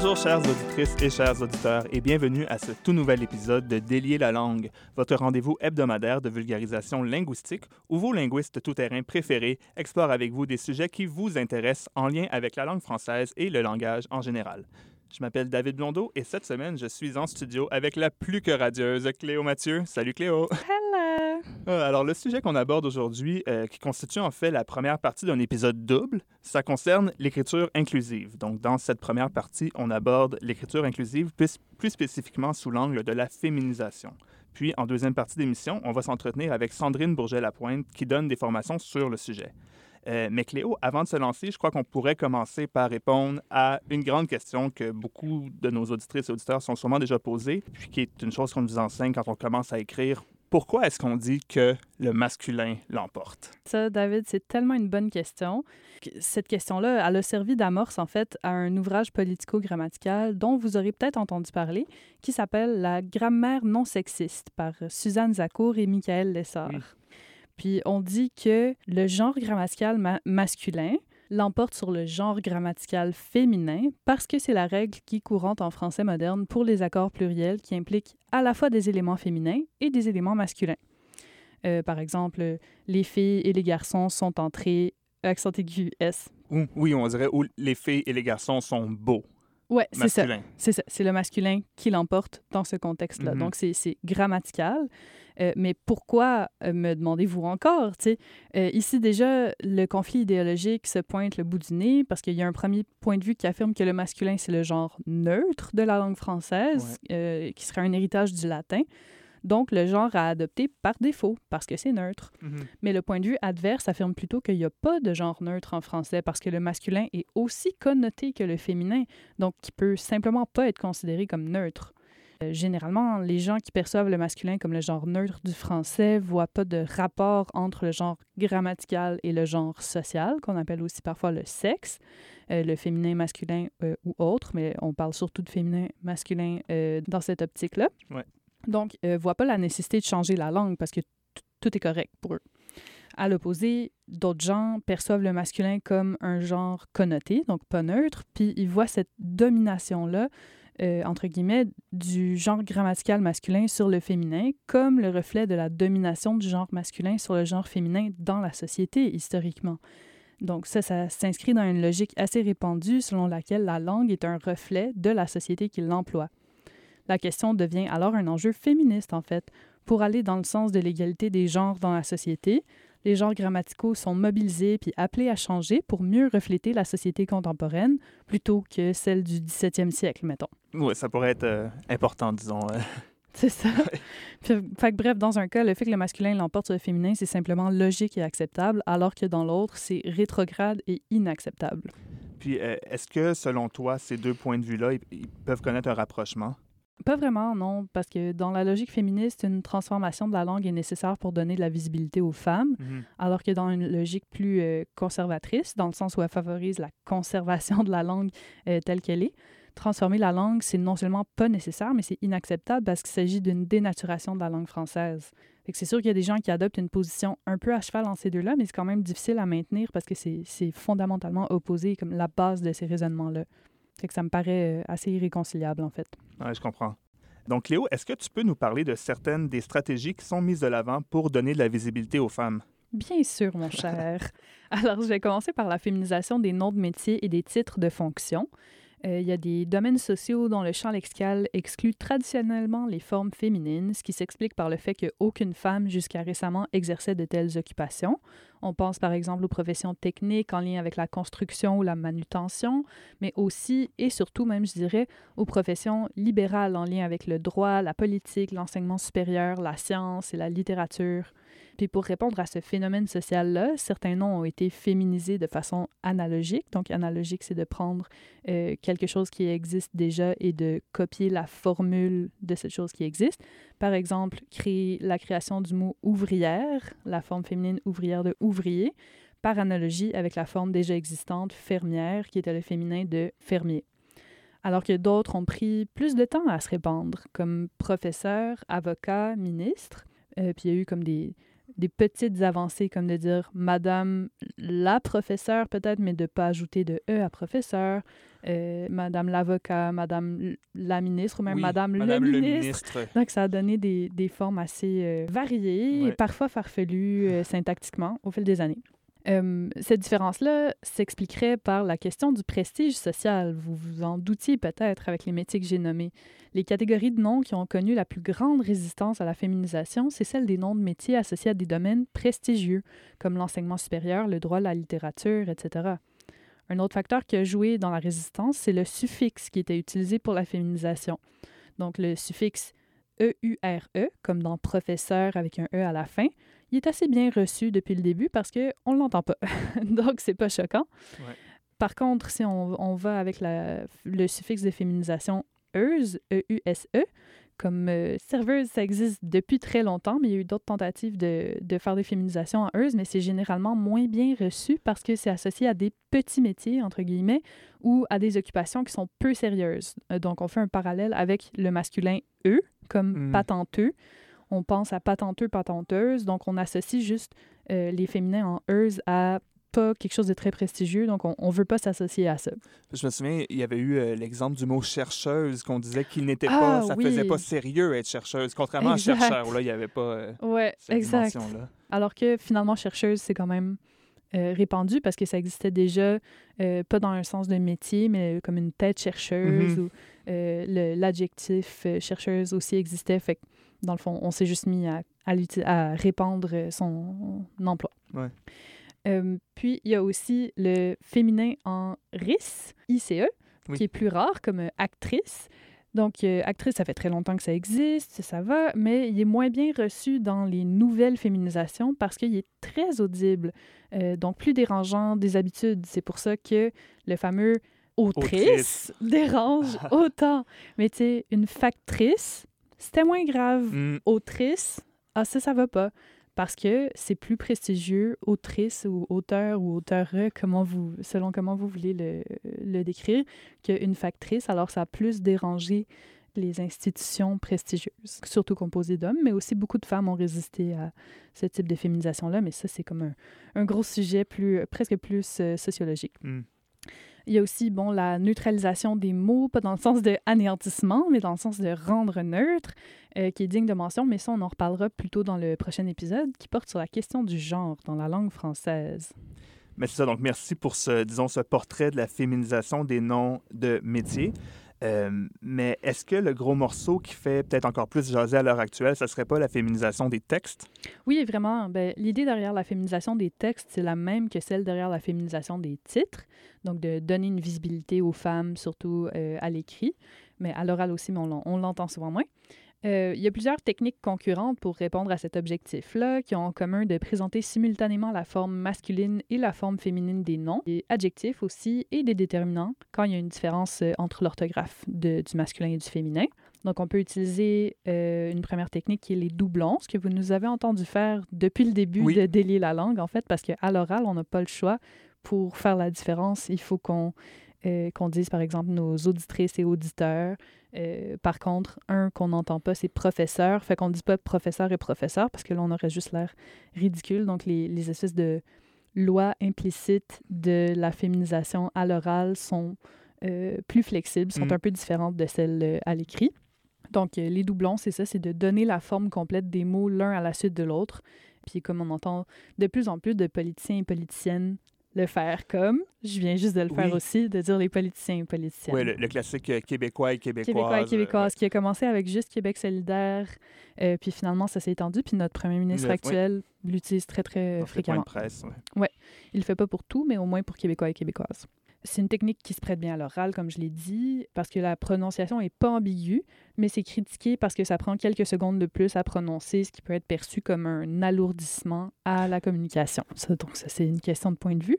Bonjour chères auditrices et chers auditeurs et bienvenue à ce tout nouvel épisode de Délier la langue, votre rendez-vous hebdomadaire de vulgarisation linguistique où vos linguistes tout-terrain préférés explorent avec vous des sujets qui vous intéressent en lien avec la langue française et le langage en général. Je m'appelle David Blondeau et cette semaine, je suis en studio avec la plus que radieuse Cléo Mathieu. Salut Cléo! Hello! Euh, Alors, le sujet qu'on aborde aujourd'hui, euh, qui constitue en fait la première partie d'un épisode double, ça concerne l'écriture inclusive. Donc, dans cette première partie, on aborde l'écriture inclusive plus, plus spécifiquement sous l'angle de la féminisation. Puis, en deuxième partie d'émission, on va s'entretenir avec Sandrine Bourget-Lapointe qui donne des formations sur le sujet. Euh, mais Cléo, avant de se lancer, je crois qu'on pourrait commencer par répondre à une grande question que beaucoup de nos auditrices et auditeurs sont sûrement déjà posées, puis qui est une chose qu'on nous enseigne quand on commence à écrire. Pourquoi est-ce qu'on dit que le masculin l'emporte? Ça, David, c'est tellement une bonne question. Cette question-là, elle a servi d'amorce, en fait, à un ouvrage politico-grammatical dont vous aurez peut-être entendu parler, qui s'appelle La grammaire non sexiste par Suzanne Zacour et Michael Lessard. Puis on dit que le genre grammatical ma- masculin l'emporte sur le genre grammatical féminin parce que c'est la règle qui est courante en français moderne pour les accords pluriels qui impliquent à la fois des éléments féminins et des éléments masculins. Euh, par exemple, les filles et les garçons sont entrés accent aigu S. Ou, oui, on dirait où les filles et les garçons sont beaux, Ouais, c'est ça. C'est ça. C'est le masculin qui l'emporte dans ce contexte-là. Mhm. Donc, c'est grammatical. Euh, mais pourquoi, euh, me demandez-vous encore? Euh, ici, déjà, le conflit idéologique se pointe le bout du nez parce qu'il y a un premier point de vue qui affirme que le masculin, c'est le genre neutre de la langue française, euh, qui serait un héritage du latin. Donc, le genre à adopter par défaut, parce que c'est neutre. Mhm. Mais le point de vue adverse affirme plutôt qu'il n'y a pas de genre neutre en français parce que le masculin est aussi connoté que le féminin, donc qui peut simplement pas être considéré comme neutre. Euh, généralement, les gens qui perçoivent le masculin comme le genre neutre du français voient pas de rapport entre le genre grammatical et le genre social, qu'on appelle aussi parfois le sexe, euh, le féminin masculin euh, ou autre, mais on parle surtout de féminin masculin dans cette optique-là. Ouais. Donc, ne voient pas la nécessité de changer la langue parce que tout est correct pour eux. À l'opposé, d'autres gens perçoivent le masculin comme un genre connoté, donc pas neutre, puis ils voient cette domination-là, euh, entre guillemets, du genre grammatical masculin sur le féminin comme le reflet de la domination du genre masculin sur le genre féminin dans la société, historiquement. Donc ça, ça s'inscrit dans une logique assez répandue selon laquelle la langue est un reflet de la société qui l'emploie. La question devient alors un enjeu féministe, en fait, pour aller dans le sens de l'égalité des genres dans la société, les genres grammaticaux sont mobilisés puis appelés à changer pour mieux refléter la société contemporaine plutôt que celle du 17e siècle, mettons. Oui, ça pourrait être euh, important, disons. euh. C'est ça. Puis, fait que bref, dans un cas, le fait que le masculin l'emporte sur le féminin, c'est simplement logique et acceptable, alors que dans l'autre, c'est rétrograde et inacceptable. Puis, euh, est-ce que, selon toi, ces deux points de vue-là, ils, ils peuvent connaître un rapprochement? Pas vraiment, non, parce que dans la logique féministe, une transformation de la langue est nécessaire pour donner de la visibilité aux femmes, alors que dans une logique plus euh, conservatrice, dans le sens où elle favorise la conservation de la langue euh, telle qu'elle est, transformer la langue, c'est non seulement pas nécessaire, mais c'est inacceptable parce qu'il s'agit d'une dénaturation de la langue française. C'est sûr qu'il y a des gens qui adoptent une position un peu à cheval entre ces deux-là, mais c'est quand même difficile à maintenir parce que c'est fondamentalement opposé comme la base de ces raisonnements-là. Fait que ça me paraît euh, assez irréconciliable, en fait. Oui, je comprends. Donc, Léo, est-ce que tu peux nous parler de certaines des stratégies qui sont mises de l'avant pour donner de la visibilité aux femmes? Bien sûr, mon cher. Alors, je vais commencer par la féminisation des noms de métiers et des titres de fonction. Euh, il y a des domaines sociaux dont le champ lexical exclut traditionnellement les formes féminines, ce qui s'explique par le fait qu'aucune femme jusqu'à récemment exerçait de telles occupations. On pense par exemple aux professions techniques en lien avec la construction ou la manutention, mais aussi et surtout même, je dirais, aux professions libérales en lien avec le droit, la politique, l'enseignement supérieur, la science et la littérature. Puis pour répondre à ce phénomène social-là, certains noms ont été féminisés de façon analogique. Donc analogique, c'est de prendre euh, quelque chose qui existe déjà et de copier la formule de cette chose qui existe. Par exemple, la création du mot ouvrière, la forme féminine ouvrière de ouvrier, par analogie avec la forme déjà existante fermière, qui était le féminin de fermier. Alors que d'autres ont pris plus de temps à se répandre, comme professeur, avocat, ministre. Euh, puis il y a eu comme des, des petites avancées, comme de dire Madame la professeure, peut-être, mais de ne pas ajouter de E à professeur, euh, Madame l'avocat, Madame la ministre, ou même Oui, Madame, Madame le le ministre. ministre. Donc, ça a donné des, des formes assez euh, variées et parfois farfelues euh, syntaxiquement au fil des années. Euh, cette différence-là s'expliquerait par la question du prestige social. Vous vous en doutiez peut-être avec les métiers que j'ai nommés. Les catégories de noms qui ont connu la plus grande résistance à la féminisation, c'est celle des noms de métiers associés à des domaines prestigieux, comme l'enseignement supérieur, le droit, la littérature, etc. Un autre facteur qui a joué dans la résistance, c'est le suffixe qui était utilisé pour la féminisation. Donc le suffixe EURE, E, comme dans professeur avec un E à la fin, il est assez bien reçu depuis le début parce qu'on ne l'entend pas. Donc, c'est pas choquant. Ouais. Par contre, si on, on va avec la- le suffixe de féminisation euse, E-U-S-E, comme euh, serveuse, ça existe depuis très longtemps, mais il y a eu d'autres tentatives de, de faire des féminisations en euse, mais c'est généralement moins bien reçu parce que c'est associé à des petits métiers, entre guillemets, ou à des occupations qui sont peu sérieuses. Euh, donc, on fait un parallèle avec le masculin E, comme Mm. patenteux. On pense à patenteux, patenteuse, donc on associe juste euh, les féminins en euse à pas quelque chose de très prestigieux, donc on ne veut pas s'associer à ça. Je me souviens, il y avait eu euh, l'exemple du mot chercheuse qu'on disait qu'il n'était Ah, pas, ça oui. faisait pas sérieux être chercheuse, contrairement Exact. à chercheur où là il n'y avait pas euh, Ouais, cette exact. Alors que finalement, chercheuse, c'est quand même euh, répandu parce que ça existait déjà, euh, pas dans un sens de métier, mais comme une tête chercheuse Mhm. ou euh, l'adjectif chercheuse aussi existait. Fait que, dans le fond, on s'est juste mis à, à, l'uti- à répandre son emploi. Ouais. Euh, puis, il y a aussi le féminin en RIS, ICE, Oui. qui est plus rare comme euh, actrice. Donc, euh, actrice, ça fait très longtemps que ça existe, ça va, mais il est moins bien reçu dans les nouvelles féminisations parce qu'il est très audible, euh, donc plus dérangeant des habitudes. C'est pour ça que le fameux autrice, Autrice. dérange autant. Mais tu sais, une factrice, c'était moins grave. Mm. Autrice, ah ça, ça va pas. Parce que c'est plus prestigieux, autrice ou auteur ou auteure, comment vous, selon comment vous voulez le, le décrire, qu'une factrice. Alors, ça a plus dérangé les institutions prestigieuses, surtout composées d'hommes, mais aussi beaucoup de femmes ont résisté à ce type de féminisation-là. Mais ça, c'est comme un, un gros sujet plus, presque plus euh, sociologique. Mm. Il y a aussi, bon, la neutralisation des mots, pas dans le sens de anéantissement, mais dans le sens de rendre neutre, euh, qui est digne de mention, mais ça, on en reparlera plus tôt dans le prochain épisode, qui porte sur la question du genre dans la langue française. Mais c'est ça, donc merci pour ce, disons, ce portrait de la féminisation des noms de métiers. Euh, mais est-ce que le gros morceau qui fait peut-être encore plus jaser à l'heure actuelle, ça serait pas la féminisation des textes? Oui, vraiment. Ben, L'idée derrière la féminisation des textes, c'est la même que celle derrière la féminisation des titres. Donc, de donner une visibilité aux femmes, surtout euh, à l'écrit, mais à l'oral aussi, mais on l'entend souvent moins. Euh, il y a plusieurs techniques concurrentes pour répondre à cet objectif-là, qui ont en commun de présenter simultanément la forme masculine et la forme féminine des noms, des adjectifs aussi, et des déterminants, quand il y a une différence euh, entre l'orthographe du masculin et du féminin. Donc, on peut utiliser euh, une première technique qui est les doublons, ce que vous nous avez entendu faire depuis le début Oui. de délier la langue, en fait, parce qu'à l'oral, on n'a pas le choix. Pour faire la différence, il faut qu'on euh, qu'on dise, par exemple, nos auditrices et auditeurs. Euh, par contre, un qu'on n'entend pas, c'est professeur. Fait qu'on ne dit pas professeur et professeur, parce que là, on aurait juste l'air ridicule. Donc, les, les espèces de lois implicites de la féminisation à l'oral sont euh, plus flexibles, sont Mm. un peu différentes de celles à l'écrit. Donc, les doublons, c'est ça, c'est de donner la forme complète des mots l'un à la suite de l'autre. Puis, comme on entend de plus en plus de politiciens et politiciennes le faire comme, je viens juste de le faire aussi, de dire les politiciens et politiciennes. Oui, le, le classique euh, québécois et québécoise. Québécois et euh, québécoises, qui a commencé avec juste Québec solidaire, euh, puis finalement, ça s'est étendu, puis notre premier ministre Le- oui. actuel l'utilise très, très dans fréquemment. presse, ouais. Il le fait pas pour tout, mais au moins pour Québécois et Québécoises. C'est une technique qui se prête bien à l'oral, comme je l'ai dit, parce que la prononciation est pas ambiguë, mais c'est critiqué parce que ça prend quelques secondes de plus à prononcer, ce qui peut être perçu comme un alourdissement à la communication. Donc, ça, c'est une question de point de vue.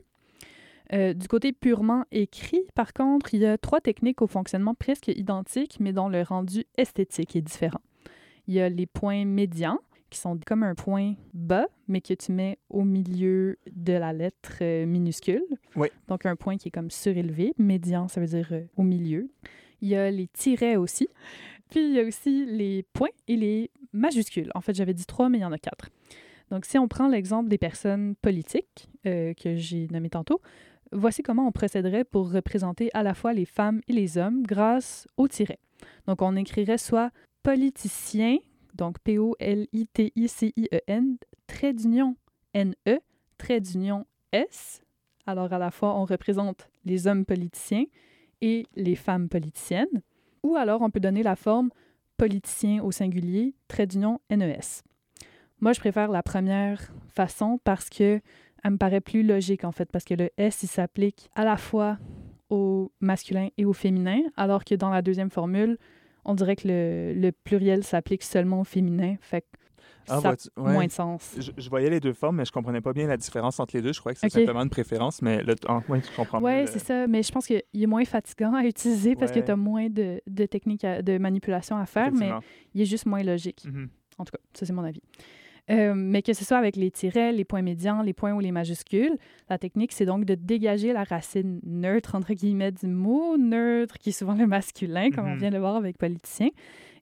Euh, du côté purement écrit, par contre, il y a trois techniques au fonctionnement presque identiques, mais dont le rendu esthétique est différent. Il y a les points médians, qui sont comme un point bas, mais que tu mets au milieu de la lettre euh, minuscule. Oui. Donc un point qui est comme surélevé. Médian, ça veut dire euh, au milieu. Il y a les tirets aussi. Puis il y a aussi les points et les majuscules. En fait, j'avais dit trois, mais il y en a quatre. Donc, si on prend l'exemple des personnes politiques euh, que j'ai nommées tantôt, voici comment on procéderait pour représenter à la fois les femmes et les hommes grâce au tiret. Donc, on écrirait soit politicien, donc P-O-L-I-T-I-C-I-E-N, trait d'union N-E, trait d'union S. Alors, à la fois, on représente les hommes politiciens et les femmes politiciennes. Ou alors, on peut donner la forme politicien au singulier, trait d'union NES. Moi, je préfère la première façon parce que elle me paraît plus logique, en fait, parce que le S, il s'applique à la fois au masculin et au féminin, alors que dans la deuxième formule, on dirait que le, le pluriel s'applique seulement au féminin. Fait que Ah, ça a ouais. moins de sens. Je, je voyais les deux formes, mais je comprenais pas bien la différence entre les deux. Je crois que c'est Ok. simplement une préférence, mais le, ah, ouais, je comprends Oui, c'est ça. Mais je pense qu'il est moins fatigant à utiliser parce que tu as moins de, de techniques à- de manipulation à faire, mais il est juste moins logique. Mhm. En tout cas, ça, c'est mon avis. Euh, mais que ce soit avec les tirets, les points médians, les points ou les majuscules, la technique, c'est donc de dégager la racine neutre, entre guillemets, du mot neutre, qui est souvent le masculin, comme on Mhm. vient de le voir avec politicien.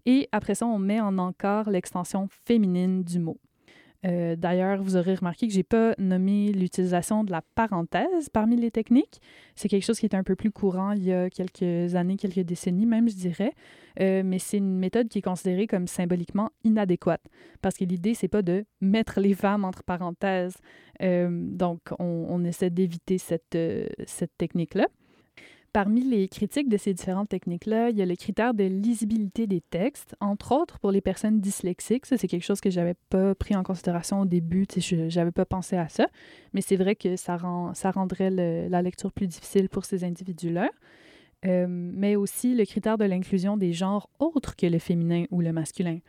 Et après ça, on met en encart l'extension féminine du mot. Euh, D'ailleurs, vous aurez remarqué que j'ai pas nommé l'utilisation de la parenthèse parmi les techniques. C'est quelque chose qui était un peu plus courant il y a quelques années, quelques décennies même, je dirais. Euh, mais c'est une méthode qui est considérée comme symboliquement inadéquate parce que l'idée, c'est pas de mettre les femmes entre parenthèses. Euh, donc, on, essaie d'éviter cette, cette technique-là. Parmi les critiques de ces différentes techniques-là, il y a le critère de lisibilité des textes, entre autres pour les personnes dyslexiques. Ça, c'est quelque chose que j'avais pas pris en considération au début. Je j'avais pas pensé à ça. Mais c'est vrai que ça, rend, ça rendrait la lecture plus difficile pour ces individus-là. Euh, mais aussi le critère de l'inclusion des genres autres que le féminin ou le masculin.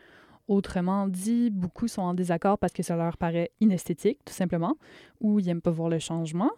Autrement dit, beaucoup sont en désaccord parce que ça leur paraît inesthétique, tout simplement, ou ils n'aiment pas voir le changement.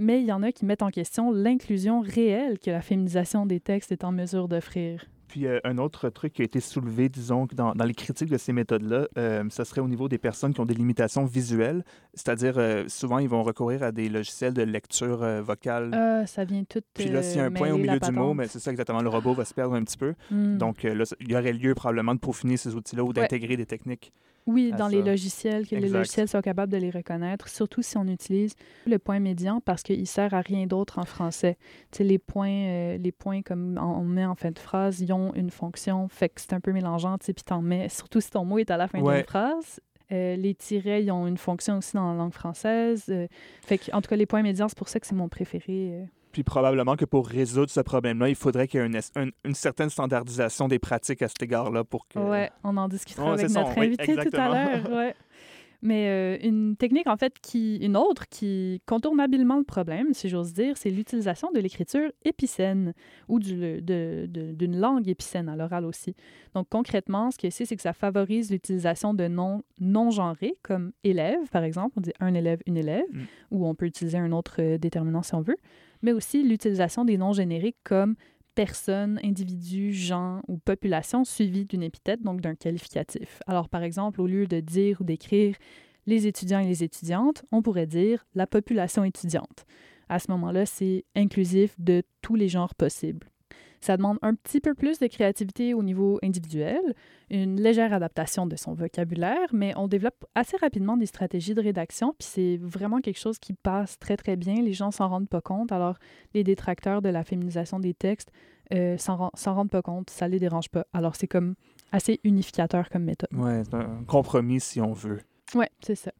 Mais il y en a qui mettent en question l'inclusion réelle que la féminisation des textes est en mesure d'offrir. Puis euh, un autre truc qui a été soulevé, disons, dans, dans les critiques de ces méthodes-là, euh, ce serait au niveau des personnes qui ont des limitations visuelles, c'est-à-dire euh, souvent ils vont recourir à des logiciels de lecture euh, vocale. Ah, ça vient tout. Puis là, s'il y a un point au milieu du mot, mais c'est ça exactement, le robot va se perdre un petit peu. Hmm. Donc là, il y aurait lieu probablement de peaufiner ces outils-là ou d'intégrer des techniques. Oui, dans les logiciels, que les logiciels soient capables de les reconnaître, surtout si on utilise le point médian parce qu'il sert à rien d'autre en français. Tu sais, les points, euh, les points comme on met en fin de phrase, ils ont une fonction, fait que c'est un peu mélangeant, puis t'en mets, surtout si ton mot est à la fin Ouais. d'une phrase. Euh, les tirets, ils ont une fonction aussi dans la langue française. euh, fait que, en tout cas, les points médians, c'est pour ça que c'est mon préféré. Puis probablement que pour résoudre ce problème-là, il faudrait qu'il y ait une, une- une certaine standardisation des pratiques à cet égard-là pour que... Ouais, on en discutera Ouais, avec ça, notre oui, invité tout à l'heure. Ouais. Mais euh, une technique, en fait, qui, une autre qui contourne habilement le problème, si j'ose dire, c'est l'utilisation de l'écriture épicène ou du- d'une langue épicène à l'oral aussi. Donc, concrètement, ce que c'est, c'est que ça favorise l'utilisation de noms non-genrés, comme élève, par exemple. On dit un élève, une élève, Mm. ou on peut utiliser un autre euh, déterminant si on veut. Mais aussi l'utilisation des noms génériques comme personne, individu, genre ou population suivie d'une épithète, donc d'un qualificatif. Alors, par exemple, au lieu de dire ou d'écrire les étudiants et les étudiantes, on pourrait dire la population étudiante. À ce moment-là, c'est inclusif de tous les genres possibles. Ça demande un petit peu plus de créativité au niveau individuel, une légère adaptation de son vocabulaire, mais on développe assez rapidement des stratégies de rédaction, puis c'est vraiment quelque chose qui passe très très bien. Les gens s'en rendent pas compte. Alors, les détracteurs de la féminisation des textes euh, s'en ren- s'en rendent pas compte, ça les dérange pas. Alors, c'est comme assez unificateur comme méthode. Ouais, c'est un compromis si on veut. Ouais, c'est ça.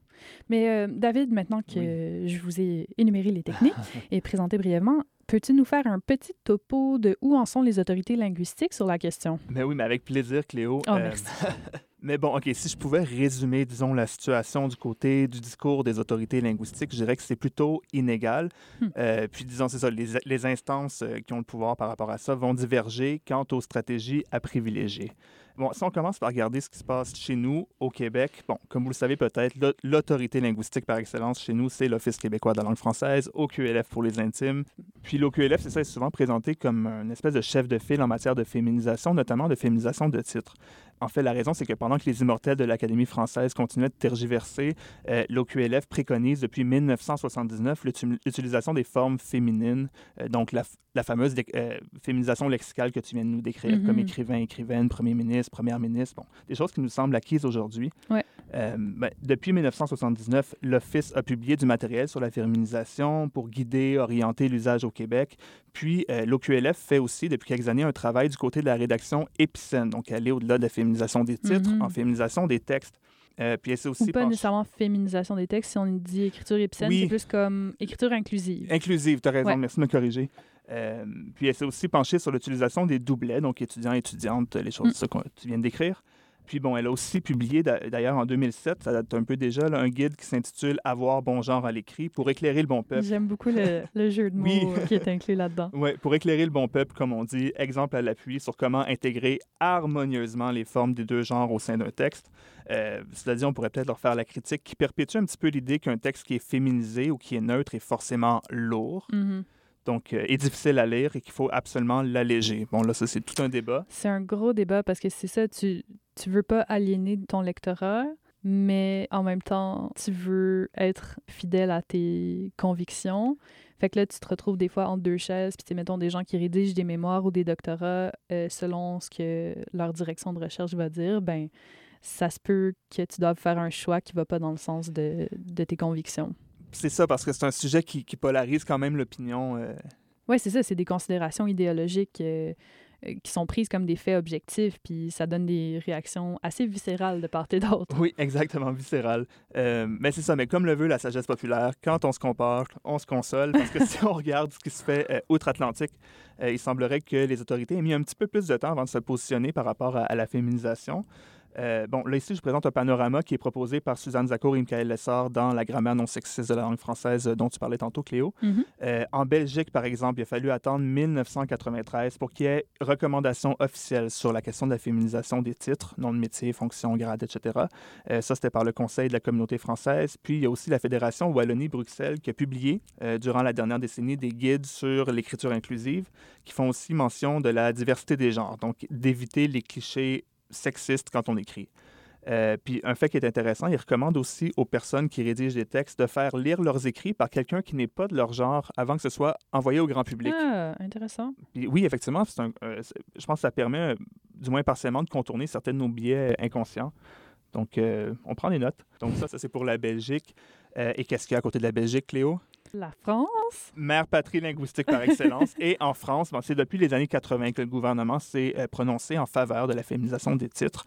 Mais euh, David, maintenant que je vous ai énuméré les techniques et présenté brièvement, peux-tu nous faire un petit topo de où en sont les autorités linguistiques sur la question? Mais oui, mais avec plaisir, Cléo. Oh, Euh, merci. mais bon, OK, si je pouvais résumer, disons, la situation du côté du discours des autorités linguistiques, je dirais que c'est plutôt inégal. Hmm. Euh, puis, disons, c'est ça, les, les instances euh, qui ont le pouvoir par rapport à ça vont diverger quant aux stratégies à privilégier. Bon, si on commence par regarder ce qui se passe chez nous, au Québec, bon, comme vous le savez peut-être, l'au- l'autorité linguistique par excellence chez nous, c'est l'Office québécois de la langue française, OQLF pour les intimes. Puis l'OQLF, c'est ça, est souvent présenté comme une espèce de chef de file en matière de féminisation, notamment de féminisation de titres. En fait, la raison, c'est que pendant que les immortels de l'Académie française continuaient de tergiverser, euh, l'OQLF préconise depuis 1979 l'utu- l'utilisation des formes féminines, euh, donc la, fameuse euh, féminisation lexicale que tu viens de nous décrire, comme écrivain, écrivaine, premier ministre, première ministre, bon, des choses qui nous semblent acquises aujourd'hui. Ouais. Euh, ben, depuis 1979, l'Office a publié du matériel sur la féminisation pour guider, orienter l'usage au Québec. Puis euh, l'OQLF fait aussi, depuis quelques années, un travail du côté de la rédaction épicène, donc aller au-delà de la féminisation des titres, Mhm. en féminisation des textes. Euh, puis elle aussi Ou pas nécessairement féminisation des textes. Si on dit écriture épicène, Oui. c'est plus comme écriture inclusive. Inclusive, tu as raison, Ouais. merci de me corriger. Euh, puis elle s'est aussi penchée sur l'utilisation des doublets, donc étudiants, étudiantes, les choses Mm. que tu viens de décrire. Puis bon, elle a aussi publié, d'a- d'ailleurs en 2007, ça date un peu déjà, là, un guide qui s'intitule Avoir bon genre à l'écrit pour éclairer le bon peuple. J'aime beaucoup le, le jeu de mots Oui. qui est inclus là-dedans. Ouais, pour éclairer le bon peuple, comme on dit, exemple à l'appui sur comment intégrer harmonieusement les formes des deux genres au sein d'un texte. Euh, dit, on pourrait peut-être leur faire la critique qui perpétue un petit peu l'idée qu'un texte qui est féminisé ou qui est neutre est forcément lourd, Mhm. Donc euh, est difficile à lire et qu'il faut absolument l'alléger. Bon, là, ça, c'est tout un débat. C'est un gros débat parce que c'est ça, tu tu veux pas aliéner ton lectorat, mais en même temps, tu veux être fidèle à tes convictions. Fait que là, tu te retrouves des fois entre deux chaises, puis mettons des gens qui rédigent des mémoires ou des doctorats euh, selon ce que leur direction de recherche va dire, ben ça se peut que tu doives faire un choix qui va pas dans le sens de, de tes convictions. C'est ça, parce que c'est un sujet qui, qui polarise quand même l'opinion. euh, Oui, c'est ça, c'est des considérations idéologiques euh, euh, qui sont prises comme des faits objectifs, puis ça donne des réactions assez viscérales de part et d'autre. Oui, exactement, viscéral. Euh, mais c'est ça, mais comme le veut la sagesse populaire, quand on se compare, on se console, parce que si on regarde ce qui se fait outre-Atlantique, il semblerait que les autorités aient mis un petit peu plus de temps avant de se positionner par rapport à, à la féminisation. Euh, bon, là, ici, je présente un panorama qui est proposé par Suzanne Zakour et Michael Lessard dans la grammaire non sexiste de la langue française euh, dont tu parlais tantôt, Cléo. Mhm. Euh, en Belgique, par exemple, il a fallu attendre 1993 pour qu'il y ait recommandation officielle sur la question de la féminisation des titres, nom de métier, fonction, grade, etc. Euh, ça, c'était par le Conseil de la communauté française. Puis, il y a aussi la Fédération Wallonie-Bruxelles qui a publié, durant la dernière décennie, des guides sur l'écriture inclusive qui font aussi mention de la diversité des genres, donc d'éviter les clichés sexistes quand on écrit. Euh, puis un fait qui est intéressant, il recommande aussi aux personnes qui rédigent des textes de faire lire leurs écrits par quelqu'un qui n'est pas de leur genre avant que ce soit envoyé au grand public. Ah, intéressant. Puis oui, effectivement, un- euh, je pense que ça permet, euh, du moins partiellement, de contourner certains de nos biais inconscients. Donc, euh, on prend des notes. Donc ça, ça c'est pour la Belgique. Et qu'est-ce qu'il y a à côté de la Belgique, Cléo? La France? Mère patrie linguistique par excellence. et en France, bon, c'est depuis les années 80 que le gouvernement s'est euh, prononcé en faveur de la féminisation des titres.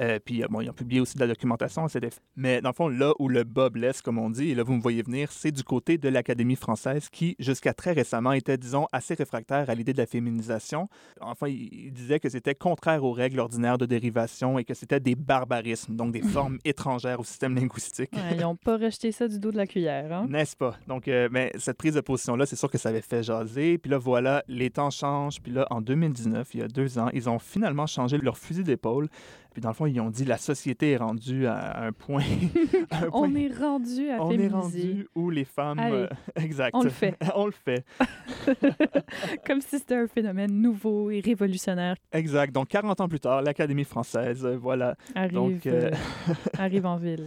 Euh, puis, euh, bon, ils ont publié aussi de la documentation à cet effet. Mais dans le fond, là où le bas blesse, comme on dit, et là, vous me voyez venir, c'est du côté de l'Académie française qui, jusqu'à très récemment, était, disons, assez réfractaire à l'idée de la féminisation. Enfin, il, il disait que c'était contraire aux règles ordinaires de dérivation et que c'était des barbarismes, donc des formes étrangères au système linguistique. Ouais, ils n'ont pas rejeté ça du dos de la cuillère. Hein? N'est-ce pas? Donc, euh, mais cette prise de position-là, c'est sûr que ça avait fait jaser. Puis là, voilà, les temps changent. Puis là, en 2019, il y a deux ans, ils ont finalement changé leur fusil d'épaule. Puis dans le fond, ils ont dit la société est rendue à un point. à un On point- est rendu à on est féminiser. rendu où les femmes. Allez, euh, exact. on le fait. on le fait. Comme si c'était un phénomène nouveau et révolutionnaire Exact. Donc, 40 ans plus tard, l'Académie française, euh, voilà. arrive, Donc, euh, euh, arrive en ville.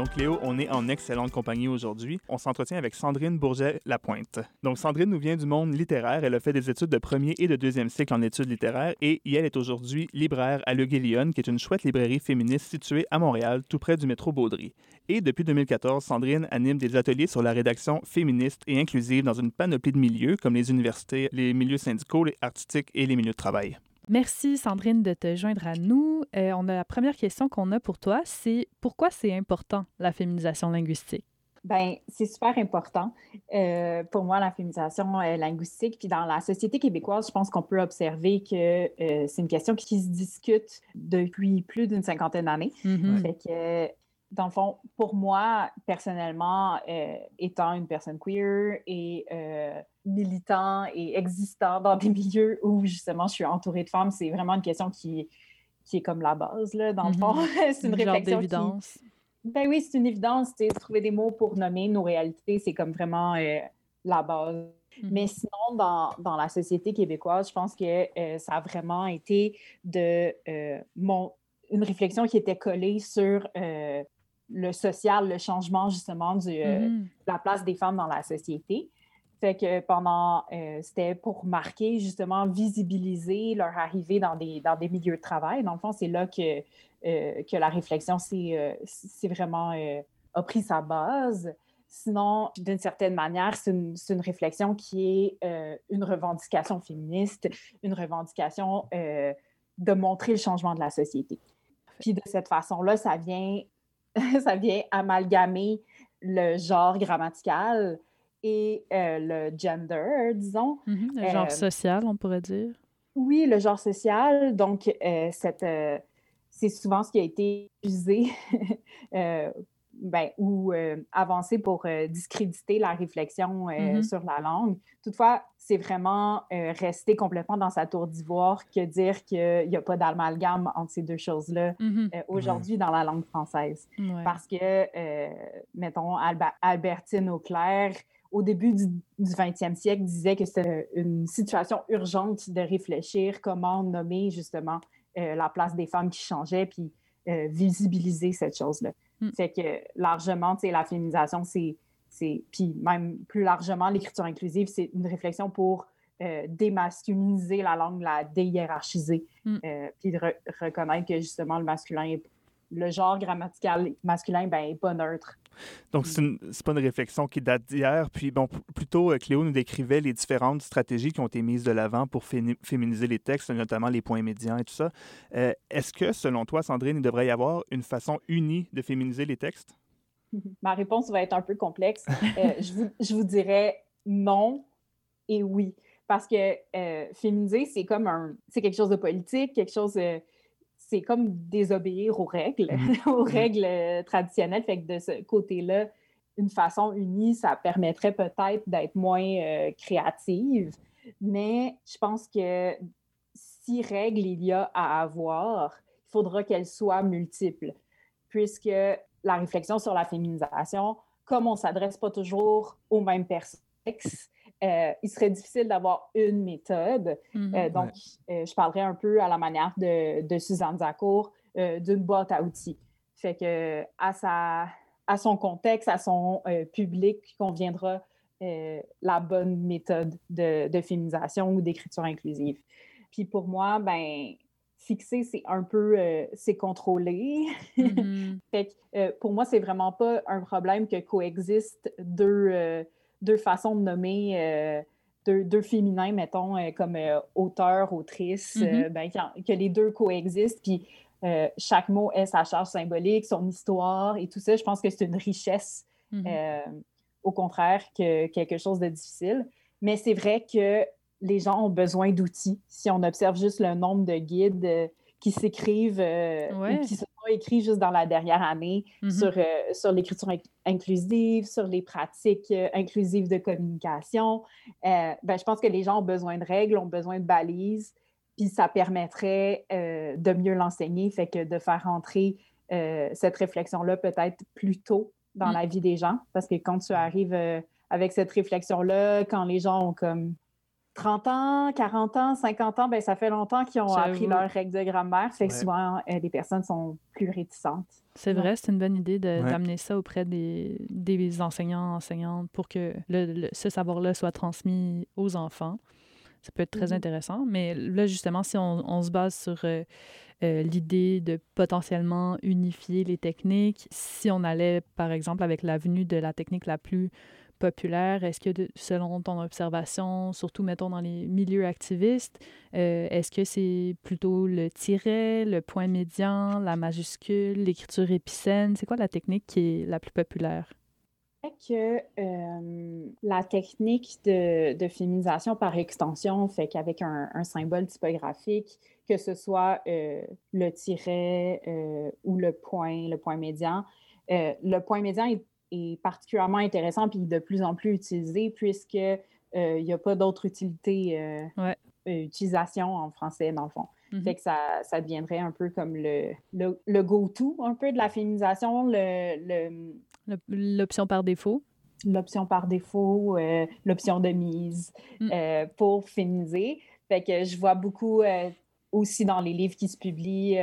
Donc, Léo, on est en excellente compagnie aujourd'hui. On s'entretient avec Sandrine Bourget-Lapointe. Donc, Sandrine nous vient du monde littéraire. Elle a fait des études de premier et de deuxième cycle en études littéraires et elle est aujourd'hui libraire à Le Guélion, qui est une chouette librairie féministe située à Montréal, tout près du métro Baudry. Et depuis 2014, Sandrine anime des ateliers sur la rédaction féministe et inclusive dans une panoplie de milieux, comme les universités, les milieux syndicaux, les artistiques et les milieux de travail. Merci Sandrine de te joindre à nous. Euh, on a la première question qu'on a pour toi, c'est pourquoi c'est important la féminisation linguistique? Ben, c'est super important euh, pour moi, la féminisation euh, linguistique. Puis dans la société québécoise, je pense qu'on peut observer que euh, c'est une question qui se discute depuis plus d'une cinquantaine d'années. Mhm. Fait que, dans le fond, pour moi, personnellement, étant une personne queer et militant et existant dans des milieux où justement je suis entourée de femmes, c'est vraiment une question qui, qui est comme la base, là, dans le Mhm. fond. c'est une réflexion qui, ben oui, c'est une évidence. tu sais, Trouver des mots pour nommer nos réalités, c'est comme vraiment euh, la base. Mhm. Mais sinon, dans, dans la société québécoise, je pense que euh, ça a vraiment été de euh, mon, une réflexion qui était collée sur le social, le changement justement du, euh, Mhm. la place des femmes dans la société. Fait que pendant, euh, c'était pour marquer, justement, visibiliser leur arrivée dans des, dans des milieux de travail. Dans le fond, c'est là que, euh, que la réflexion c'est vraiment a pris sa base. Sinon, d'une certaine manière, c'est une, une, réflexion qui est une revendication féministe, une revendication de montrer le changement de la société. Puis de cette façon-là, ça vient, ça vient amalgamer le genre grammatical et euh, le gender, disons. Mm-hmm, le genre euh, social, on pourrait dire. Oui, le genre social. Donc, euh, cette, c'est souvent ce qui a été usé ben, ou euh, avancer pour euh, discréditer la réflexion euh, mm-hmm. sur la langue. Toutefois, c'est vraiment rester complètement dans sa tour d'ivoire que dire qu'il n'y a pas d'amalgame entre ces deux choses-là mm-hmm. aujourd'hui dans la langue française. Parce que, mettons, Albertine Auclair, au début du, du 20e siècle, disait que c'était une situation urgente de réfléchir comment nommer justement la place des femmes qui changeait, puis visibiliser cette chose-là. Mm. Fait que largement, tu sais, la féminisation, c'est, puis même plus largement, l'écriture inclusive, c'est une réflexion pour euh, démasculiniser la langue, la déhiérarchiser, mm. euh, puis de reconnaître que justement le masculin, le genre grammatical masculin, ben, est pas neutre. Donc, ce n'est pas une réflexion qui date d'hier. Puis, bon, plutôt, euh, Cléo nous décrivait les différentes stratégies qui ont été mises de l'avant pour féminiser les textes, notamment les points médians et tout ça. Euh, est-ce que, selon toi, Sandrine, il devrait y avoir une façon unie de féminiser les textes? Ma réponse va être un peu complexe. Euh, je, vous, je, vous, dirais non et oui. Parce que féminiser, c'est comme un, c'est quelque chose de politique, quelque chose c'est comme désobéir aux règles, mmh. aux mmh. règles euh, traditionnelles. Fait que de ce côté-là, une façon unie, ça permettrait peut-être d'être moins euh, créative. Mais je pense que si règles il y a à avoir, il faudra qu'elles soient multiples, puisque la réflexion sur la féminisation, comme on ne s'adresse pas toujours aux mêmes personnes, euh, il serait difficile d'avoir une méthode. Mhm. Euh, donc, euh, je parlerai un peu à la manière de, de Suzanne Zacour d'une boîte à outils. Fait que à, sa, à son contexte, à son public, conviendra la bonne méthode de, de féminisation ou d'écriture inclusive. Puis pour moi, ben fixer, c'est un peu, c'est contrôler. Mhm. fait que pour moi, c'est vraiment pas un problème que coexistent deux deux façons de nommer euh, deux, deux, féminins, mettons, euh, comme euh, auteur, autrice, mm-hmm. ben, que les deux coexistent, puis chaque mot ait sa charge symbolique, son histoire et tout ça. Je pense que c'est une richesse, mm-hmm. au contraire, que quelque chose de difficile. Mais c'est vrai que les gens ont besoin d'outils. Si on observe juste le nombre de guides qui s'écrivent ou qui sont écrits juste dans la dernière année mm-hmm. sur, euh, sur l'écriture inclusive, sur les pratiques euh, inclusives de communication. Euh, ben, je pense que les gens ont besoin de règles, ont besoin de balises, puis ça permettrait de mieux l'enseigner, fait que de faire entrer cette réflexion-là peut-être plus tôt dans mm. la vie des gens, parce que quand tu arrives avec cette réflexion-là, quand les gens ont comme 30 ans, 40 ans, 50 ans, ben, ça fait longtemps qu'ils ont appris leurs règles de grammaire. Fait que souvent, euh, les personnes sont plus réticentes. C'est vrai, c'est une bonne idée d'amener ça auprès des, des, enseignants, enseignantes pour que le, ce savoir-là soit transmis aux enfants. Ça peut être très mm-hmm. intéressant. Mais là, justement, si on, on se base sur euh, euh, l'idée de potentiellement unifier les techniques, si on allait, par exemple, avec l'avenue de la technique la plus populaire? Est-ce que, selon ton observation, surtout, mettons, dans les milieux activistes, euh, est-ce que c'est plutôt le tiret, le point médian, la majuscule, l'écriture épicène? C'est quoi la technique qui est la plus populaire? que euh, la technique de, de, féminisation par extension fait qu'avec un, symbole typographique, que ce soit euh, le tiret ou le point, le point médian, le point médian est est particulièrement intéressant puis de plus en plus utilisé puisque euh, il n'y a pas d'autre utilité, euh, euh, utilisation en français dans le fond. Mm-hmm. Fait que ça, ça, deviendrait un peu comme le, le, go-to un peu de la féminisation, l'option par défaut. L'option par défaut, l'option de mise mm. pour féminiser. Fait que je vois beaucoup aussi dans les livres qui se publient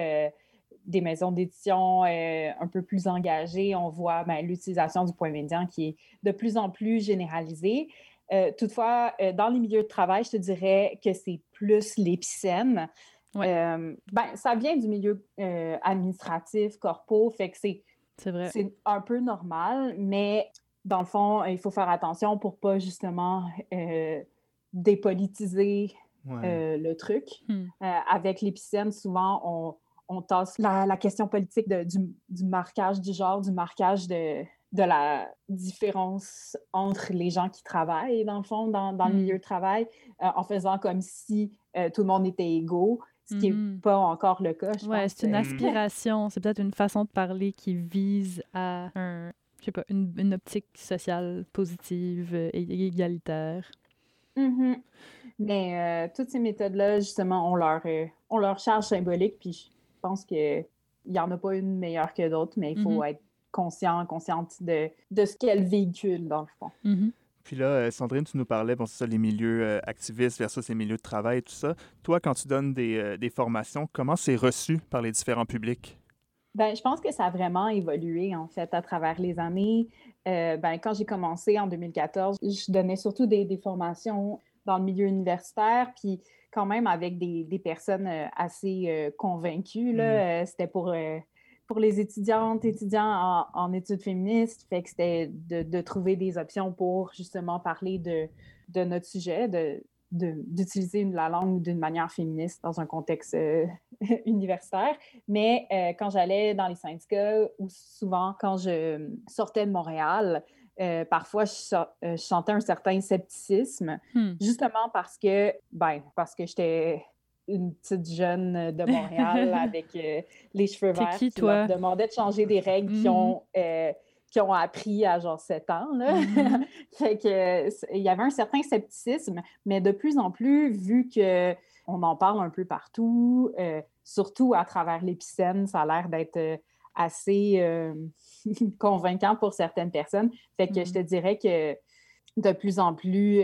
des maisons d'édition euh, un peu plus engagées, on voit ben, l'utilisation du point médian qui est de plus en plus généralisée. toutefois, dans les milieux de travail, je te dirais que c'est plus l'épicène. ben, ça vient du milieu administratif, corpo, fait que c'est c'est un peu normal, mais dans le fond, il faut faire attention pour pas justement dépolitiser le truc. Hmm. avec l'épicène, souvent, on, on tasse la, question politique du, marquage du genre, du marquage de, de la différence entre les gens qui travaillent, dans le fond, dans, le mm. milieu de travail, euh, en faisant comme si euh, tout le monde était égaux, ce qui n'est mm-hmm. pas encore le cas. Oui, c'est une aspiration, c'est peut-être une façon de parler qui vise à un, je sais pas, une, optique sociale positive et égalitaire. Mm-hmm. Mais euh, toutes ces méthodes-là, justement, ont leur, on leur charge symbolique, puis pense qu'il n'y en a pas une meilleure que d'autres, mais il faut mm-hmm. être conscient, consciente de, de ce qu'elle véhicule, dans le fond. Mm-hmm. Puis là, euh, Sandrine, tu nous parlais, bon, c'est ça, les milieux euh, activistes versus les milieux de travail et tout ça. Toi, quand tu donnes des, euh, des formations, comment c'est reçu par les différents publics? Ben, je pense que ça a vraiment évolué, en fait, à travers les années. ben, quand j'ai commencé en 2014, je donnais surtout des, des, formations dans le milieu universitaire, puis quand même avec des, des personnes assez convaincues. Là, mm. C'était pour pour les étudiantes, étudiants en, études féministes. Fait que c'était de, trouver des options pour justement parler de, de notre sujet, de, d'utiliser la langue d'une manière féministe dans un contexte euh, universitaire. Mais euh, quand j'allais dans les syndicats ou souvent quand je sortais de Montréal, euh, parfois je, sentais un certain scepticisme, hmm. justement parce que, ben, parce que j'étais une petite jeune de Montréal avec euh, les cheveux verts qui, toi? leur demandait de changer des règles qui, mm-hmm. ont, euh, qui ont appris à genre 7 ans. Là. Mm-hmm. fait que, il y avait un certain scepticisme, mais de plus en plus, vu que on en parle un peu partout, euh, surtout à travers l'épicène, ça a l'air d'être assez convaincant pour certaines personnes. Fait que je te mm-hmm. dirais que de plus en plus,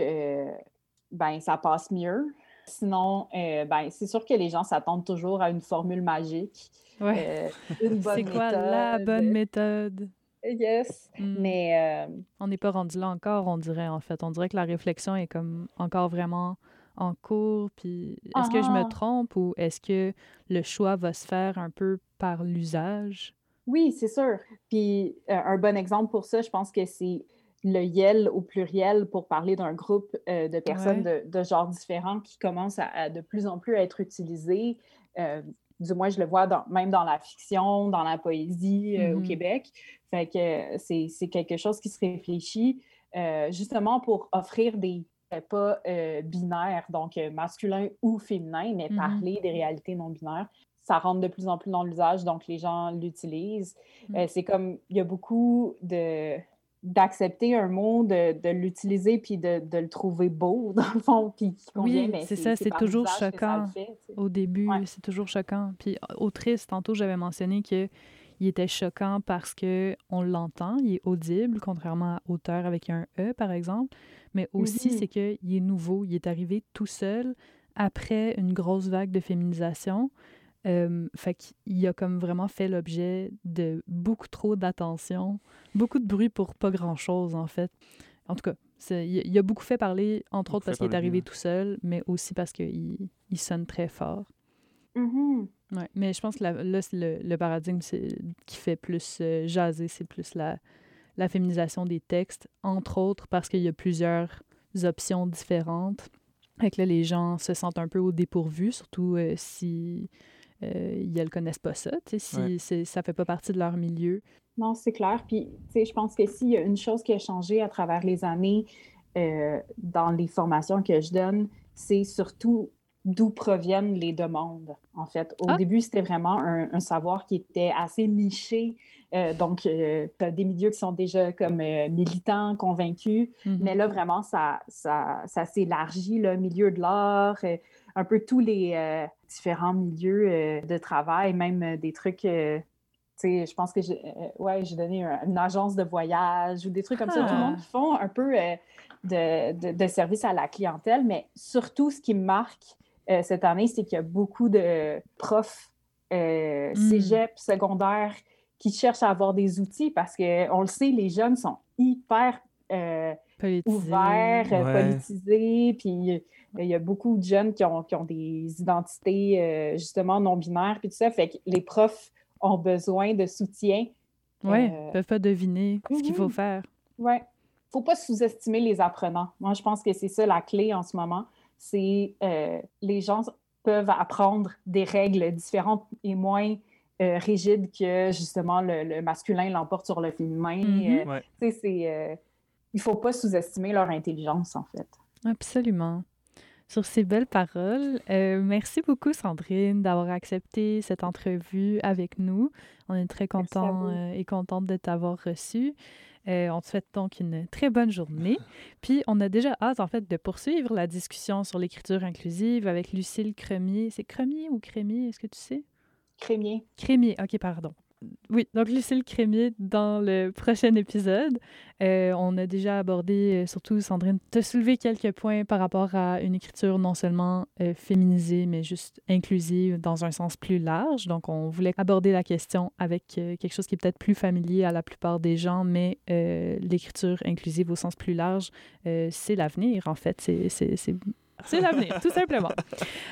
ben, ça passe mieux. Sinon, euh, ben, c'est sûr que les gens s'attendent toujours à une formule magique. Ouais. Euh, c'est quoi la bonne méthode? Yes. Hmm. Mais. Euh, on n'est pas rendu là encore, on dirait, en fait. On dirait que la réflexion est comme encore vraiment en cours. Puis est-ce que je me trompe ou est-ce que le choix va se faire un peu par l'usage? Oui, c'est sûr. Puis un bon exemple pour ça, je pense que c'est le YEL au pluriel pour parler d'un groupe euh, de personnes de, genres différents qui commence à, de plus en plus à être utilisé. Euh, du moins, je le vois même dans la fiction, dans la poésie euh, au mm-hmm. Québec. Fait que c'est quelque chose qui se réfléchit justement pour offrir des pas binaires, donc masculin ou féminin, mais mm-hmm. parler des réalités non binaires ça rentre de plus en plus dans l'usage, donc les gens l'utilisent. Mm. c'est comme, il y a beaucoup de, d'accepter un mot, de, l'utiliser puis de, le trouver beau, dans le fond, puis Oui, c'est ça, c'est toujours choquant. au début, c'est toujours choquant. Puis autrice, tantôt, j'avais mentionné que il était choquant parce que on l'entend, il est audible, contrairement à auteur avec un E, par exemple, mais aussi mm-hmm. c'est qu'il est nouveau, il est arrivé tout seul après une grosse vague de féminisation. Euh, fait qu'il a comme vraiment fait l'objet de beaucoup trop d'attention, beaucoup de bruit pour pas grand-chose, en fait. En tout cas, il, a beaucoup fait parler, entre autres parce qu'il est arrivé tout seul, mais aussi parce qu'il il sonne très fort. Mm-hmm. ouais, mais je pense que là, le, le, paradigme qui fait plus euh, jaser, c'est plus la, la féminisation des textes, entre autres parce qu'il y a plusieurs options différentes. Fait que là, les gens se sentent un peu au dépourvu, surtout euh, si euh, ils ne connaissent pas ça, si ça ne fait pas partie de leur milieu. Non, c'est clair. Puis, je pense que s'il y a une chose qui a changé à travers les années euh, dans les formations que je donne, c'est surtout d'où proviennent les demandes, en fait. Au ah. début, c'était vraiment un, savoir qui était assez niché. Euh, donc, tu as des milieux qui sont déjà comme militants, convaincus, mm-hmm. mais là, vraiment, ça, ça, ça s'élargit, le milieu de l'art, un peu tous les euh, différents milieux euh, de travail, même euh, des trucs sais, je pense que j'ai ouais, donné une agence de voyage ou des trucs comme ça. Tout le monde ah. qui font un peu de, de, service à la clientèle, mais surtout, ce qui me marque cette année, c'est qu'il y a beaucoup de profs mmh. cégep, secondaires qui cherchent à avoir des outils parce qu'on le sait, les jeunes sont hyper euh, ouvert, politisé, puis il y a beaucoup de jeunes qui ont, qui ont des identités justement non-binaires, puis tout ça, fait que les profs ont besoin de soutien. Oui, ne peuvent pas deviner ce qu'il faut mhm. faire. Oui. faut pas sous-estimer les apprenants. Moi, je pense que c'est ça la clé en ce moment. C'est les gens peuvent apprendre des règles différentes et moins euh, rigides que justement le, masculin l'emporte sur le féminin. Mm-hmm. Euh, euh, il ne faut pas sous-estimer leur intelligence, en fait. Absolument. Sur ces belles paroles, merci beaucoup Sandrine d'avoir accepté cette entrevue avec nous. On est très content et contente de t'avoir reçu. Euh, on te souhaite donc une très bonne journée. Puis, on a déjà hâte, en fait, de poursuivre la discussion sur l'écriture inclusive avec Lucille Cremier. C'est Cremier ou Crémier? Est-ce que tu sais? Crémier. Crémier, OK, pardon. Oui, donc Lucille Crémier dans le prochain épisode. Euh, on a déjà abordé, euh, surtout Sandrine, te soulevé quelques points par rapport à une écriture non seulement euh, féminisée, mais juste inclusive dans un sens plus large. Donc, on voulait aborder la question avec quelque chose qui est peut-être plus familier à la plupart des gens, mais l'écriture inclusive au sens plus large, c'est l'avenir, en fait. C'est c'est l'avenir, tout simplement.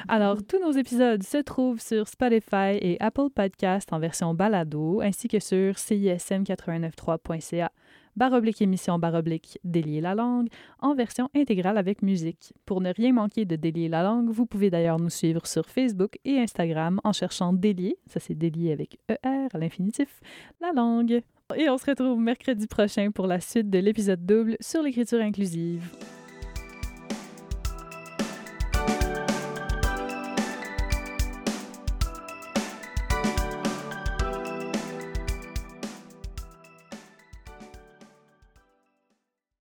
Alors, tous nos épisodes se trouvent sur Spotify et Apple Podcast en version balado, ainsi que sur cism893.ca baroblique émission baroblique délier la langue en version intégrale avec musique. Pour ne rien manquer de délier la langue, vous pouvez d'ailleurs nous suivre sur Facebook et Instagram en cherchant délier, ça c'est délier avec ER à l'infinitif, la langue. Et on se retrouve mercredi prochain pour la suite de l'épisode double sur l'écriture inclusive.